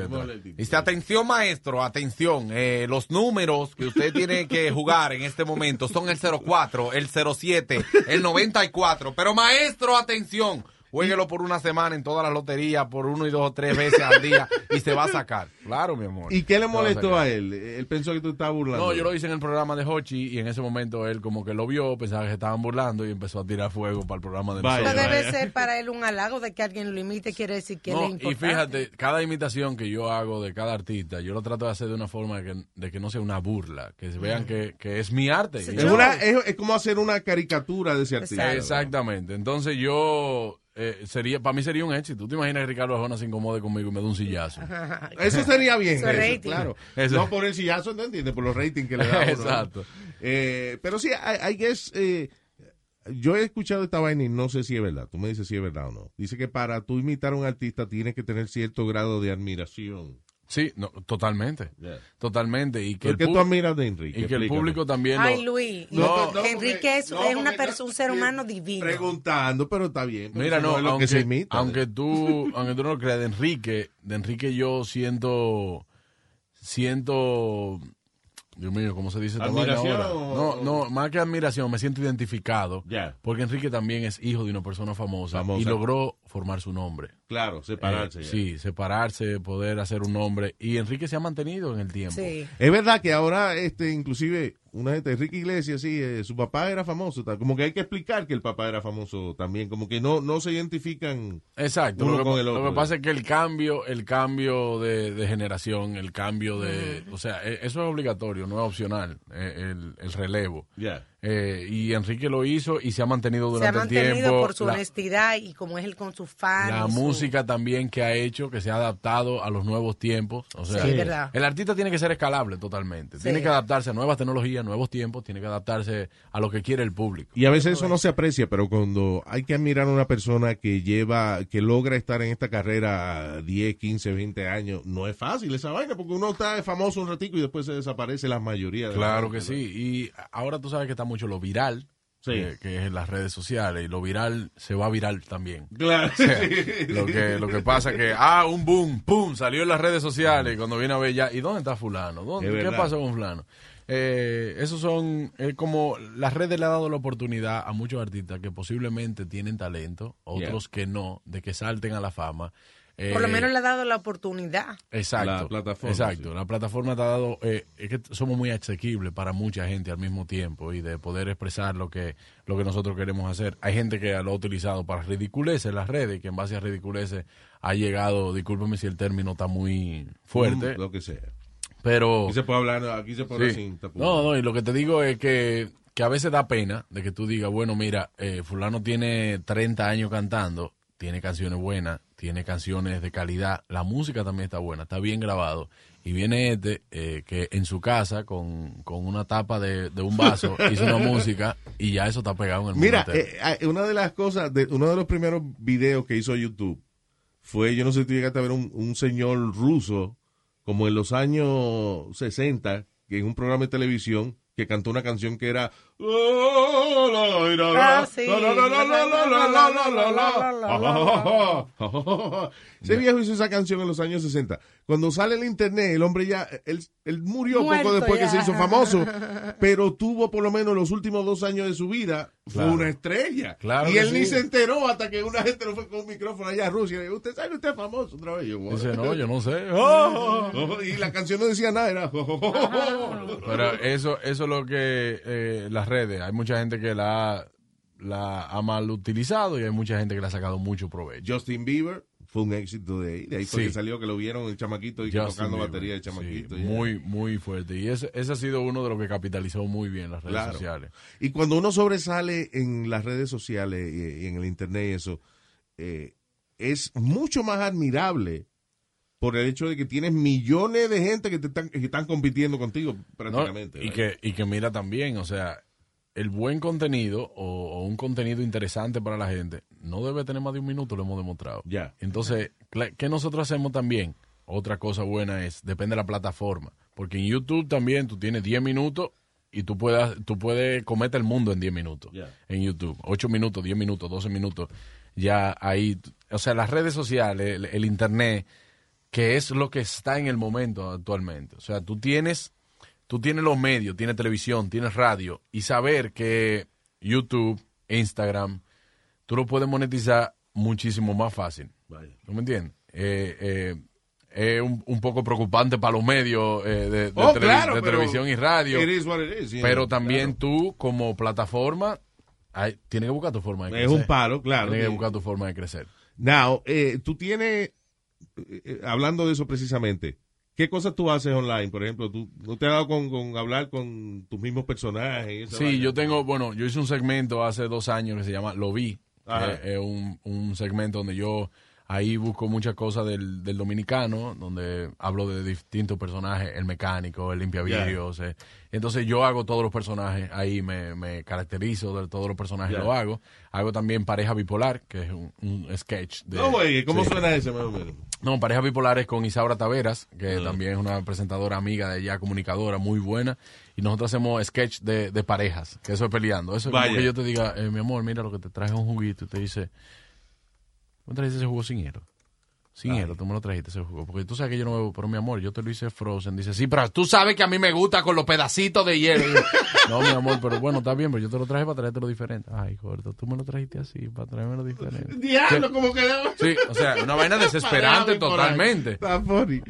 Dice, atención maestro, atención, eh, los números que usted tiene que jugar en este momento son el 04, el 07, el 94, pero maestro, atención, Jueguelo por una semana en todas las loterías, por uno y dos o tres veces al día, y se va a sacar. *laughs* Claro, mi amor. ¿Y qué le a molestó a él? Él pensó que tú estabas burlando. No, yo lo hice en el programa de Hochi y en ese momento él como que lo vio, pensaba que se estaban burlando y empezó a tirar fuego para el programa de Vaya, nosotros. debe ser para él un halago de que alguien lo imite, quiere decir que No, le y importante. fíjate, cada imitación que yo hago de cada artista, yo lo trato de hacer de una forma de que, de que no sea una burla, que se vean que, que es mi arte. Sí, Es, una, es, es como hacer una caricatura de ese artista. Exactamente. Entonces yo eh, sería, para mí sería un éxito. ¿Tú te imaginas que Ricardo Arjona se incomode conmigo y me da un sillazo? *laughs* Eso sería bien, Eso es eso, rating. claro. Eso. No por el sillazo, ¿no entiendes? Por los ratings que le da. *laughs* Exacto. Eh, pero sí, I, I guess, eh, yo he escuchado esta vaina y no sé si es verdad. Tú me dices si es verdad o no. Dice que para tú imitar a un artista tienes que tener cierto grado de admiración. Sí, no, totalmente. Totalmente. Y que, ¿Por el, qué tú admiras de Enrique? y que el público también Ay, lo... Luis. No, no, Enrique es, no, es una porque perso- no- un ser sí, humano divino. Preguntando, pero está bien. pero Mira, no, es lo aunque, que se imita. aunque tú, aunque tú no lo creas, de Enrique, de Enrique yo siento, siento, Dios mío, ¿cómo se dice? ¿Admiración No, no, más que admiración, me siento identificado. Ya. Porque Enrique también es hijo de una persona famosa, Famosa. y logró formar su nombre. Claro, separarse. Eh, sí, separarse, poder hacer un nombre. Y Enrique se ha mantenido en el tiempo. Sí. Es verdad que ahora, este, inclusive, una gente, Enrique Iglesias, sí, eh, su papá era famoso, tal, como que hay que explicar que el papá era famoso también, como que no, no se identifican. Exacto. Uno Lo que, con el lo otro. que pasa es que el cambio, el cambio de, de generación, el cambio de, o sea, e- eso es obligatorio, no es opcional, eh, el, el relevo. Ya. Eh, y Enrique lo hizo y se ha mantenido Se ha durante el mantenido tiempo. por su La- honestidad y como es con sus fans. la su- música también que ha hecho, que se ha adaptado a los nuevos tiempos. O sea, Sí, verdad. el artista tiene que ser escalable totalmente. Sí. Tiene que adaptarse a nuevas tecnologías, nuevos tiempos, tiene que adaptarse a lo que quiere el público. Y a veces eso no se aprecia, pero cuando hay que admirar a una persona que lleva, que logra estar en esta carrera 10, 15, 20 años, no es fácil esa vaina, porque uno está famoso un ratico y después se desaparece la mayoría. De la Claro que sí. Y ahora tú sabes que está mucho lo viral, Sí. que, que es en las redes sociales. Y lo viral se va viral también. Claro. *laughs* O sea, lo que lo que pasa que, ah, un boom, pum, salió en las redes sociales y cuando viene a ver ya, ¿y dónde está fulano? ¿Dónde, Es ¿Qué pasó con fulano? Eh, esos son, es como, las redes le han dado la oportunidad a muchos artistas que posiblemente tienen talento, otros que no, de que salten a la fama. Por lo Eh, menos le ha dado la oportunidad. Exacto. La plataforma, Exacto. sí. La plataforma te ha dado. eh, es que somos muy asequibles para mucha gente al mismo tiempo y de poder expresar lo que, lo que nosotros queremos hacer. Hay gente que lo ha utilizado para ridiculeces las redes y que en base a ridiculeces ha llegado, discúlpeme si el término está muy fuerte, Mm, Lo que sea. pero. Aquí se puede hablar, aquí se puede hablar Sí. sin tapujos. No, no, y lo que te digo es que, que a veces da pena de que tú digas, bueno, mira, eh, fulano tiene 30 años cantando, tiene canciones buenas, tiene canciones de calidad, la música también está buena, está bien grabado, y viene este eh, que en su casa con, con una tapa de, de un vaso *laughs* hizo una música y ya eso está pegado en el mundo Mira, eh, eh, una de las cosas, de, uno de los primeros videos que hizo YouTube fue, yo no sé si tú llegaste a ver un, un señor ruso, como en los años 60, que en un programa de televisión, que cantó una canción que era... Ese viejo hizo esa canción en los años 60. Cuando sale el internet, el hombre ya, él, él murió Muerto poco después ya. que se hizo famoso, *laughs* pero tuvo por lo menos los últimos dos años de su vida, fue Claro. una estrella. Claro y él ni sí. se enteró hasta que una gente lo fue con un micrófono allá a Rusia. y dijo, usted sabe que usted es famoso otra vez. Yo, Dice, no, yo no sé. *laughs* Oh, y la canción no decía nada, era... *laughs* Pero eso, eso es lo que eh, las redes, hay mucha gente que la, ha- la ha mal utilizado y hay mucha gente que le ha sacado mucho provecho. Justin Bieber fue un éxito de ahí. De ahí fue Sí. que salió que lo vieron el chamaquito y Justin tocando Bieber, batería de sí, chamaquito. muy, muy fuerte. Y ese, ese ha sido uno de los que capitalizó muy bien las redes Claro. sociales. Y cuando uno sobresale en las redes sociales y, y en el internet y eso, eh, es mucho más admirable por el hecho de que tienes millones de gente que te están, que están compitiendo contigo ¿no? prácticamente. Y, ¿verdad? que, y que mira también, o sea, el buen contenido o, o un contenido interesante para la gente no debe tener más de un minuto, lo hemos demostrado. Ya. Entonces, ¿qué nosotros hacemos también? Otra cosa buena es, depende de la plataforma. Porque en YouTube también tú tienes 10 minutos y tú puedes, tú puedes comerte el mundo en 10 minutos. En YouTube. 8 minutos, 10 minutos, 12 minutos. Ya ahí, o sea, las redes sociales, el, el Internet, que es lo que está en el momento actualmente. O sea, tú tienes, tú tienes los medios, tienes televisión, tienes radio, y saber que YouTube, Instagram, tú lo puedes monetizar muchísimo más fácil. Vaya. ¿Tú me entiendes? Eh, eh, es un, un poco preocupante para los medios eh, de, de Oh, televi- claro, de pero televisión y radio. It is what it is, you pero también claro. tú, como plataforma, hay- tienes que buscar tu forma de Es crecer. un paro, claro. Tienes que que- buscar tu forma de crecer. Now, eh, tú tienes, eh, eh, hablando de eso precisamente, ¿qué cosas tú haces online? Por ejemplo, ¿tú no te has dado con, con hablar con tus mismos personajes? esa Sí, vaina? yo tengo, bueno, yo hice un segmento hace dos años que se llama Lo Vi. Es un, un segmento donde yo ahí busco muchas cosas del, del dominicano, donde hablo de distintos personajes, el mecánico, el limpiavidrios. eh. Entonces yo hago todos los personajes, ahí me, me caracterizo de todos los personajes, lo hago. Hago también Pareja Bipolar, que es un, un sketch. De, No, güey, ¿cómo Sí. suena ese más o menos? No, Pareja Bipolar es con Isaura Taveras, que también es una presentadora amiga de ella, comunicadora muy buena. Y nosotros hacemos sketch de, de parejas, que eso es peleando. Eso es Vaya. como que yo te diga, eh, mi amor, mira lo que te traje un juguito. Y te dice, ¿cómo trajiste ese jugo sin hielo? Sin hielo, tú me lo trajiste ese jugo. Porque tú sabes que yo no bebo, pero mi amor, yo te lo hice frozen. Dice, sí, pero tú sabes que a mí me gusta con los pedacitos de hielo. Yo, *laughs* no, mi amor, pero bueno, está bien, pero yo te lo traje para traértelo diferente. Ay, gordo, tú me lo trajiste así, para traérmelo diferente. *laughs* Diablo, ¿cómo quedó? Sí, o sea, una vaina desesperante totalmente. Está funny.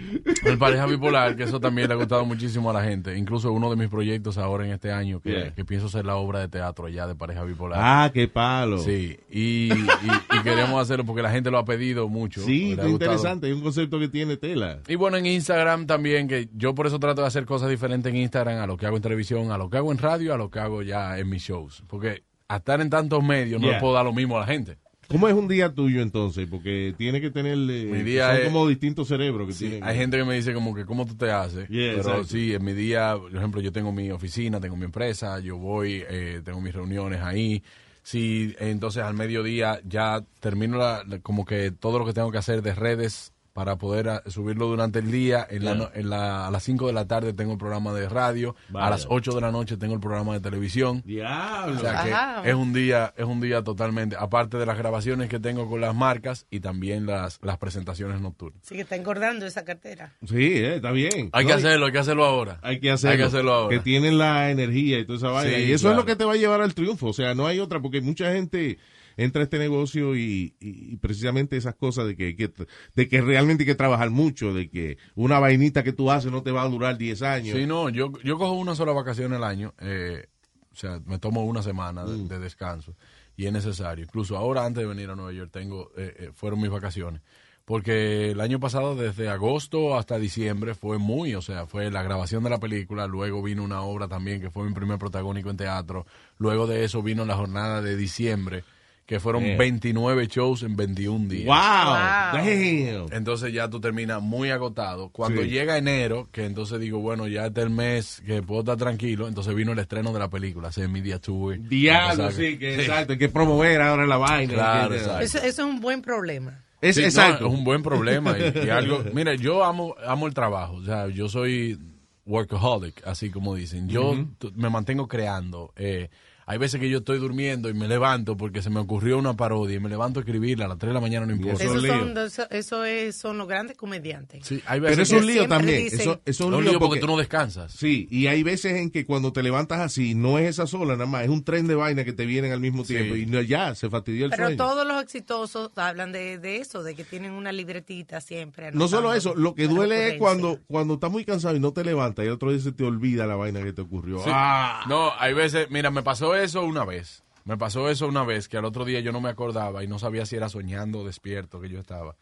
El pareja bipolar, que eso también le ha gustado muchísimo a la gente. Incluso uno de mis proyectos ahora en este año, que, Yeah. que pienso hacer la obra de teatro ya de pareja bipolar. Ah, qué palo. Sí, y, y- y queremos hacerlo porque la gente lo ha pedido mucho. Sí, está gustado. interesante. Hay un concepto que tiene tela. Y bueno, en Instagram también, que yo por eso trato de hacer cosas diferentes en Instagram a lo que hago en televisión, a lo que hago en radio, a lo que hago ya en mis shows. Porque a estar en tantos medios no le puedo dar lo mismo a la gente. ¿Cómo es un día tuyo entonces? Porque tiene que tener. eh, Mi día son es- como distintos cerebros que Sí, tienen. hay gente que me dice como que cómo tú te haces. Yeah, pero exacto. sí, en mi día, por ejemplo, yo tengo mi oficina, tengo mi empresa, yo voy, eh, tengo mis reuniones ahí. Sí, entonces al mediodía ya termino la- como que todo lo que tengo que hacer de redes para poder ah, subirlo durante el día. En la, en la- a las 5 de la tarde tengo el programa de radio. Vaya. A las 8 de la noche tengo el programa de televisión. Diablo. O sea Ajá. que es un día, es un día totalmente, aparte de las grabaciones que tengo con las marcas y también las, las presentaciones nocturnas. Así que está engordando esa cartera. Sí, eh, está bien. Hay No, que hacerlo, hay que hacerlo ahora. Hay que hacerlo. Hay que hacerlo ahora. Que tienen la energía y toda esa vaina. Sí, y eso claro. es lo que te va a llevar al triunfo. O sea, no hay otra, porque mucha gente entra a este negocio y, y- precisamente esas cosas de que, de que realmente hay que trabajar mucho, de que una vainita que tú haces no te va a durar 10 años. Sí, no, yo, yo cojo una sola vacación al año, eh, o sea, me tomo una semana de, Mm. de descanso y es necesario. Incluso ahora, antes de venir a Nueva York, tengo, eh, eh, fueron mis vacaciones. Porque el año pasado, desde agosto hasta diciembre, fue muy, o sea, fue la grabación de la película, luego vino una obra también que fue mi primer protagónico en teatro, luego de eso vino la jornada de diciembre, que fueron Yeah. 29 shows en 21 días. ¡Wow! Wow. ¡Damn! Entonces ya tú terminas muy agotado. Cuando Sí. llega enero, que entonces digo, bueno, ya este es el mes que puedo estar tranquilo, entonces vino el estreno de la película, ese Media Tour. Diablo, O sea que- sí, que exacto. Hay que promover ahora la vaina. Claro, exacto. Eso, eso es un buen problema. Es, Sí, no, exacto. es un buen problema. Y, y algo, *laughs* mira, yo amo, amo el trabajo. O sea, yo soy workaholic, así como dicen. Yo me mantengo creando. Eh, hay veces que yo estoy durmiendo y me levanto porque se me ocurrió una parodia y me levanto a escribirla a las 3 de la mañana, no importa. Eso son, eso, eso es, son los grandes comediantes. Sí, hay Pero es un lío también. dicen- Eso, eso es un lío lío porque porque- tú no descansas. Sí, y hay veces en que cuando te levantas así, no es esa sola nada más, es un tren de vaina que te vienen al mismo Sí. tiempo y no, ya, se fastidió el Pero sueño. todos los exitosos hablan de, de eso, de que tienen una libretita siempre. No solo eso, lo que duele es cuando, cuando estás muy cansado y no te levantas y el otro día se te olvida la vaina que te ocurrió. Sí. Ah, No, hay veces, mira, me pasó eso una vez. Me pasó eso una vez que al otro día yo no me acordaba y no sabía si era soñando o despierto que yo estaba.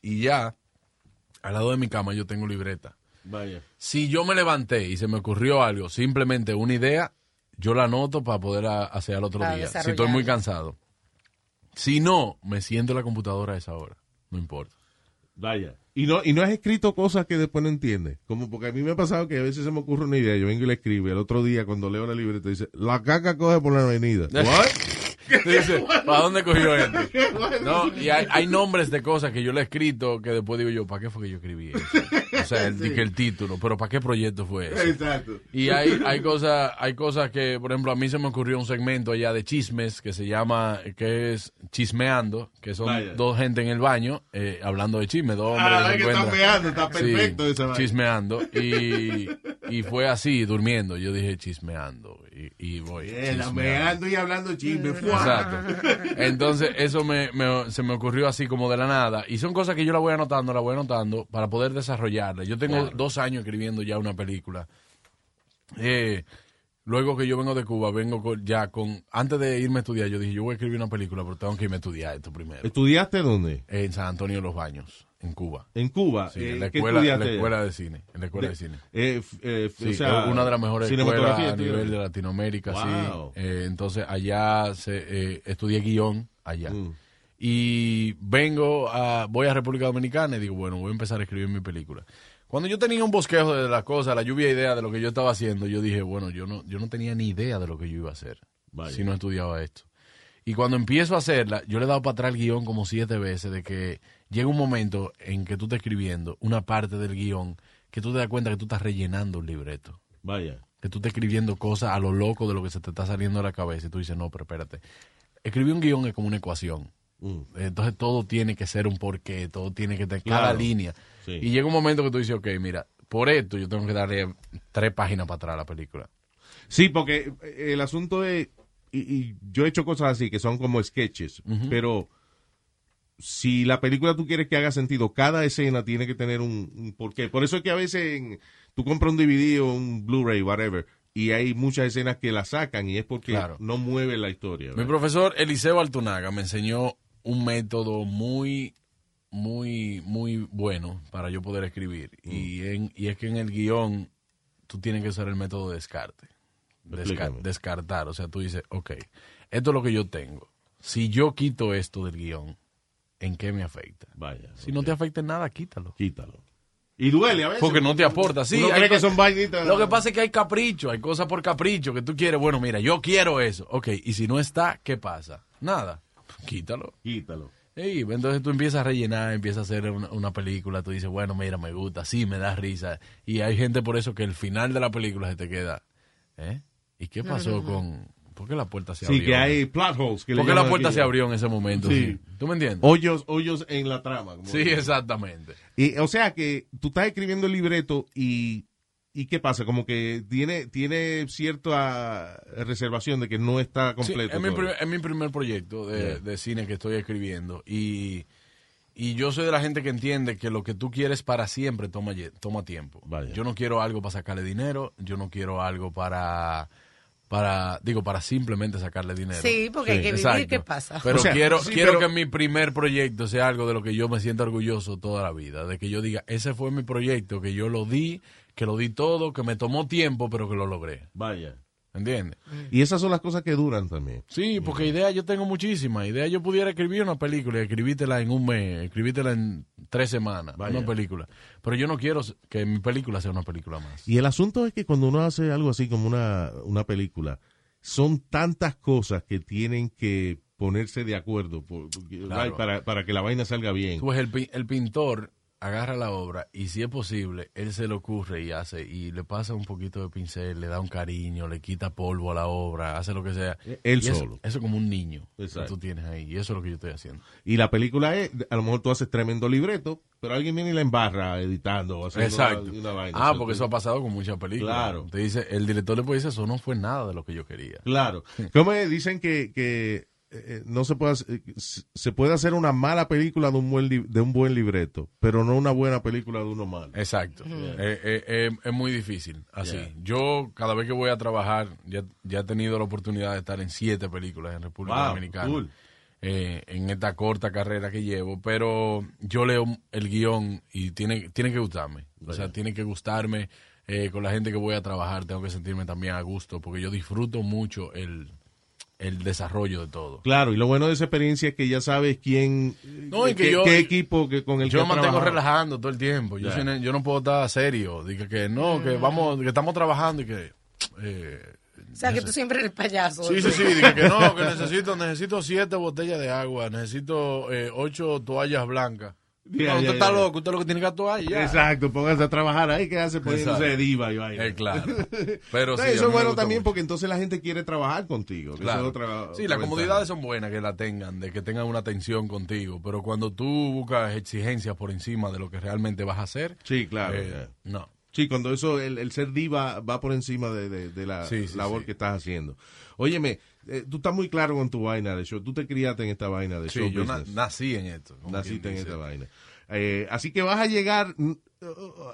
Y ya, al lado de mi cama yo tengo libreta. vaya. Si yo me levanté y se me ocurrió algo, simplemente una idea, yo la anoto para poder a- hacer al otro Para día. Si estoy muy cansado. Si no, me siento en la computadora a esa hora. No importa. Vaya. Y no, y no has escrito cosas que después no entiendes. Como porque a mí me ha pasado que a veces se me ocurre una idea, yo vengo y la escribo, y el otro día cuando leo la libreta dice, la caca coge por la avenida. *laughs* ¿What? Dice, *laughs* ¿para dónde cogió este? *laughs* No, y hay, hay nombres de cosas que yo le he escrito que después digo yo, ¿para qué fue que yo escribí eso? O sea, el, que el título, pero ¿para qué proyecto fue eso? Exacto. Y hay, hay cosas, hay cosas que, por ejemplo, a mí se me ocurrió un segmento allá de chismes que se llama, que es Chismeando, que son Vaya. dos gente en el baño eh, hablando de chisme, dos hombres Ah, se que está encuentran. meando, está perfecto Sí, esa chismeando. Y, y fue así, durmiendo. Yo dije chismeando. Y, y voy. Eh, meando y hablando chisme. Exacto. Entonces, eso me, me- se me ocurrió así como de la nada. Y son cosas que yo la voy anotando, la voy anotando para poder desarrollarla. Yo tengo dos años escribiendo ya una película. Eh, luego que yo vengo de Cuba, vengo con- ya con... Antes de irme a estudiar, yo dije, yo voy a escribir una película, pero tengo que irme a estudiar esto primero. ¿Estudiaste dónde? En San Antonio de los Baños, en Cuba. En Cuba. Sí, Eh, en la ¿qué escuela, la escuela de cine. En la escuela de, cine. Eh, eh, Sí, o sea, una de las mejores escuelas a nivel de Latinoamérica, Wow. sí. Eh, entonces allá se, eh, estudié guion allá. Mm. Y vengo a, voy a República Dominicana y digo, bueno, voy a empezar a escribir mi película. Cuando yo tenía un bosquejo de las cosas, la lluvia de idea de lo que yo estaba haciendo, yo dije, bueno, yo no, yo no tenía ni idea de lo que yo iba a hacer Vaya. si no estudiaba esto. Y cuando empiezo a hacerla, yo le he dado para atrás el guion como siete veces de que llega un momento en que tú estás escribiendo una parte del guion que tú te das cuenta que tú estás rellenando un libreto Vaya. que tú estás escribiendo cosas a lo loco de lo que se te está saliendo de la cabeza y tú dices, no, pero espérate. Escribir un guion es como una ecuación. Mm. Entonces todo tiene que ser un porqué, todo tiene que tener Claro. cada línea. Sí. Y llega un momento que tú dices, ok, mira, por esto yo tengo que darle tres páginas para atrás a la película. Sí, porque eh, el asunto es, y, y yo he hecho cosas así que son como sketches, pero si la película tú quieres que haga sentido, cada escena tiene que tener un, un porqué. Por eso es que a veces en- tú compras un DVD o un Blu-ray, whatever, y hay muchas escenas que la sacan y es porque Claro. no mueve la historia. Mi profesor Eliseo Altunaga me enseñó un método muy, muy, muy bueno para yo poder escribir. Y, en- y es que en el guion tú tienes que usar el método de descarte. Desca- descartar. O sea, tú dices, ok, esto es lo que yo tengo. Si yo quito esto del guion, ¿en qué me afecta? Vaya. Si no te afecta en nada, quítalo. Quítalo. Y duele a veces. Porque no te aporta. Sí, cree que son vainitas. Lo que pasa es que hay capricho, hay cosas por capricho que tú quieres. Bueno, mira, yo quiero eso. Ok, y si no está, ¿qué pasa? Nada. Quítalo. Quítalo. Y entonces tú empiezas a rellenar, empiezas a hacer una, una película, tú dices, bueno, mira, me gusta, sí, me da risa. Y hay gente por eso que el final de la película se te queda, ¿eh? ¿Y qué pasó con...? ¿Por qué la puerta se abrió? Sí, que hay plot holes. Que ¿Por qué la puerta aquí. se abrió en ese momento? Sí. ¿Tú me entiendes? Hoyos, hoyos en la trama. como sí, exactamente. Y, o sea que tú estás escribiendo el libreto y, y ¿qué pasa? Como que tiene, tiene cierta reservación de que no está Sí, completo. es, mi primer, es mi primer proyecto de, Yeah. de cine que estoy escribiendo. Y, y yo soy de la gente que entiende que lo que tú quieres para siempre toma, toma tiempo. Vaya. Yo no quiero algo para sacarle dinero, yo no quiero algo para, para digo, para simplemente sacarle dinero. Sí, porque hay que vivir, Exacto. ¿qué pasa? Pero O sea, quiero, sí, quiero pero- que mi primer proyecto sea algo de lo que yo me sienta orgulloso toda la vida. De que yo diga, ese fue mi proyecto, que yo lo di, que lo di todo, que me tomó tiempo, pero que lo logré. Vaya. ¿Entiendes? Y esas son las cosas que duran también. Sí, porque ideas yo tengo muchísimas. Ideas yo pudiera escribir una película y escribírtela en un mes, escribírtela en tres semanas, Vaya. una película. Pero yo no quiero que mi película sea una película más. Y el asunto es que cuando uno hace algo así como una, una película, son tantas cosas que tienen que ponerse de acuerdo por- Claro. para, para que la vaina salga bien. Pues el, pi- el pintor agarra la obra y si es posible, él se le ocurre y hace, y le pasa un poquito de pincel, le da un cariño, le quita polvo a la obra, hace lo que sea. Él Y eso- solo. Eso, es como un niño Exacto. que tú tienes ahí. Y eso es lo que yo estoy haciendo. Y la película es, a lo mejor tú haces tremendo libreto, pero alguien viene y la embarra editando o haciendo Exacto. una, una vaina. Ah, porque eso ha pasado con muchas películas. Claro. Te dice, el director le puede decir, eso no fue nada de lo que yo quería. Claro. *laughs* ¿Cómo dicen que, que eh, no se puede hacer- eh, se puede hacer una mala película de un buen li- de un buen libreto, pero no una buena película de uno malo. Exacto. Eh, eh, eh, es muy difícil. Así. Yeah. Yo, cada vez que voy a trabajar, ya, ya he tenido la oportunidad de estar en siete películas en República Wow, Dominicana. cool. eh, en esta corta carrera que llevo, pero yo leo el guion y tiene, tiene que gustarme. O sea, tiene que gustarme eh, con la gente que voy a trabajar, tengo que sentirme también a gusto, porque yo disfruto mucho el, el desarrollo de todo. Claro, y lo bueno de esa experiencia es que ya sabes quién, No, y que qué, yo- qué equipo que con el Yo que me mantengo relajando todo el tiempo. Yo, soy yo no puedo estar serio. Diga que no, que vamos, que estamos trabajando y que. eh, O sea, que tú siempre eres payaso. Sí, sí, sí, dije que no, que necesito, necesito siete botellas de agua, necesito eh, ocho toallas blancas. Ya, usted está loco, usted lo que tiene que actuar y ya. Exacto, póngase a trabajar ahí, que hace poniéndose de diva y vaina. Eh, claro. *laughs* Pero sí, eso es bueno también mucho. porque entonces la gente quiere trabajar contigo. Claro. otra- sí, las comodidades son buenas que la tengan, de que tengan una atención contigo, pero cuando tú buscas exigencias por encima de lo que realmente vas a hacer, Sí, claro. eh, no. Sí, cuando eso, el, el ser diva va por encima de, de- de la Sí, sí, labor sí. que estás haciendo. Óyeme, eh, tú estás muy claro con tu vaina de show. Tú te criaste en esta vaina de show Sí, yo na- nací en esto. Naciste en esta vaina. Eh, así que vas a llegar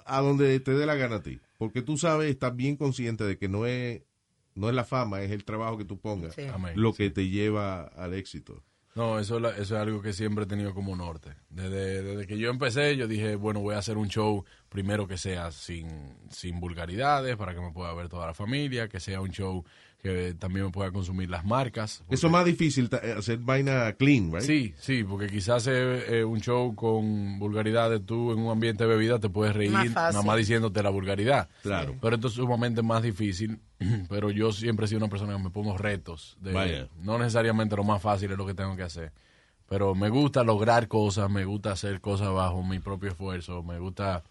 a donde te dé la gana a ti. Porque tú sabes, estás bien consciente de que no es, no es la fama, es el trabajo que tú pongas Sí. Amén. lo que te lleva al éxito. No, eso, es la- eso es algo que siempre he tenido como norte. Desde, desde que yo empecé, yo dije, bueno, voy a hacer un show primero que sea sin, sin vulgaridades, para que me pueda ver toda la familia, que sea un show que también me pueda consumir las marcas. Eso es más difícil, eh, hacer vaina clean, right? Sí, sí, porque quizás eh, eh, un show con vulgaridades, tú en un ambiente de bebida te puedes reír Más nada más diciéndote la vulgaridad. Claro. Pero esto es sumamente más difícil, *clears throat* pero yo siempre he sido una persona que me pongo retos. De, Vaya. No necesariamente lo más fácil es lo que tengo que hacer. Pero me gusta lograr cosas, me gusta hacer cosas bajo mi propio esfuerzo, me gusta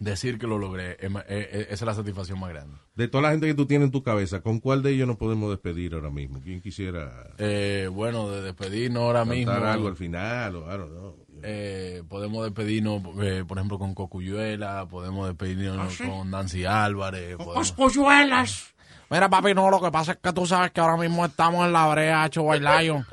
decir que lo logré. Eh, eh, esa es la satisfacción más grande. De toda la gente que tú tienes en tu cabeza, ¿con cuál de ellos nos podemos despedir ahora mismo? ¿Quién quisiera Eh, bueno, de despedirnos ahora mismo. algo al final? O, know. Eh, podemos despedirnos, eh, por ejemplo, con Cocuyuela, podemos despedirnos con Nancy Álvarez. podemos- polluelas. Mira, papi, no, lo que pasa es que tú sabes que ahora mismo estamos en la brea, hecho White Lion.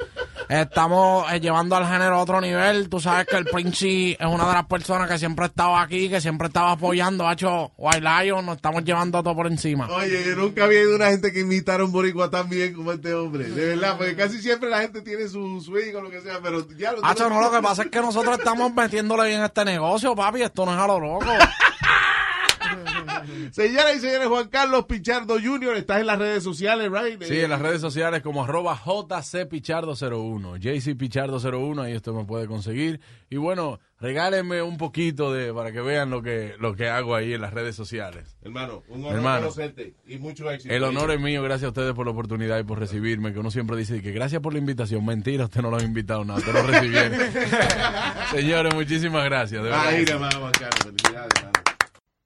Estamos eh, llevando al género a otro nivel. Tú sabes que el Prince es una de las personas que siempre ha estado aquí, que siempre estaba apoyando, hecho White Lion. Nos estamos llevando todo por encima. Oye, yo nunca había ido una gente que imitara un boricua tan bien como este hombre. De verdad, porque casi siempre la gente tiene su swing o lo que sea, pero ya lo Hacho, no, lo que pasa es que nosotros estamos metiéndole bien a este negocio, papi. Esto no es a lo loco. *laughs* *laughs* Señoras y señores, Juan Carlos Pichardo Jr. estás en las redes sociales, right? Sí, en las redes sociales como arroba jcpichardo01, jcpichardo01, ahí usted me puede conseguir. Y bueno, regálenme un poquito de para que vean lo que, lo que hago ahí en las redes sociales. Hermano, un honor Hermano. conocerte y mucho éxito. El honor es mío, gracias a ustedes por la oportunidad y por recibirme, que uno siempre dice que gracias por la invitación. Mentira, usted no lo ha invitado nada, usted lo recibieron. *laughs* Señores, muchísimas gracias. de verdad. Ahí, hermano, Juan Carlos. Felicidades, hermano.